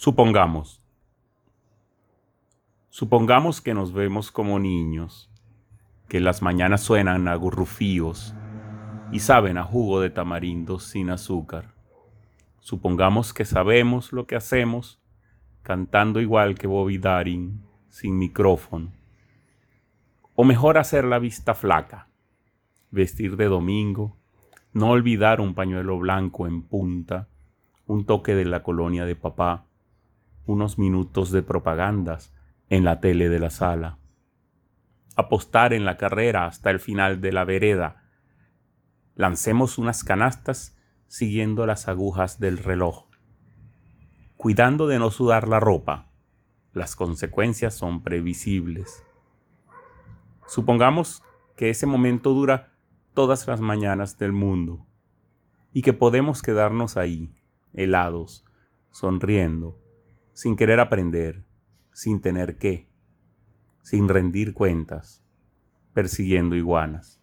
Supongamos. Supongamos que nos vemos como niños, que las mañanas suenan a gurrufíos y saben a jugo de tamarindo sin azúcar. Supongamos que sabemos lo que hacemos cantando igual que Bobby Darin sin micrófono. O mejor hacer la vista flaca, vestir de domingo, no olvidar un pañuelo blanco en punta, un toque de la colonia de papá, unos minutos de propagandas en la tele de la sala. Apostar en la carrera hasta el final de la vereda. Lancemos unas canastas siguiendo las agujas del reloj. Cuidando de no sudar la ropa. Las consecuencias son previsibles. Supongamos que ese momento dura todas las mañanas del mundo y que podemos quedarnos ahí, helados, sonriendo, sin querer aprender, sin tener qué, sin rendir cuentas, persiguiendo iguanas.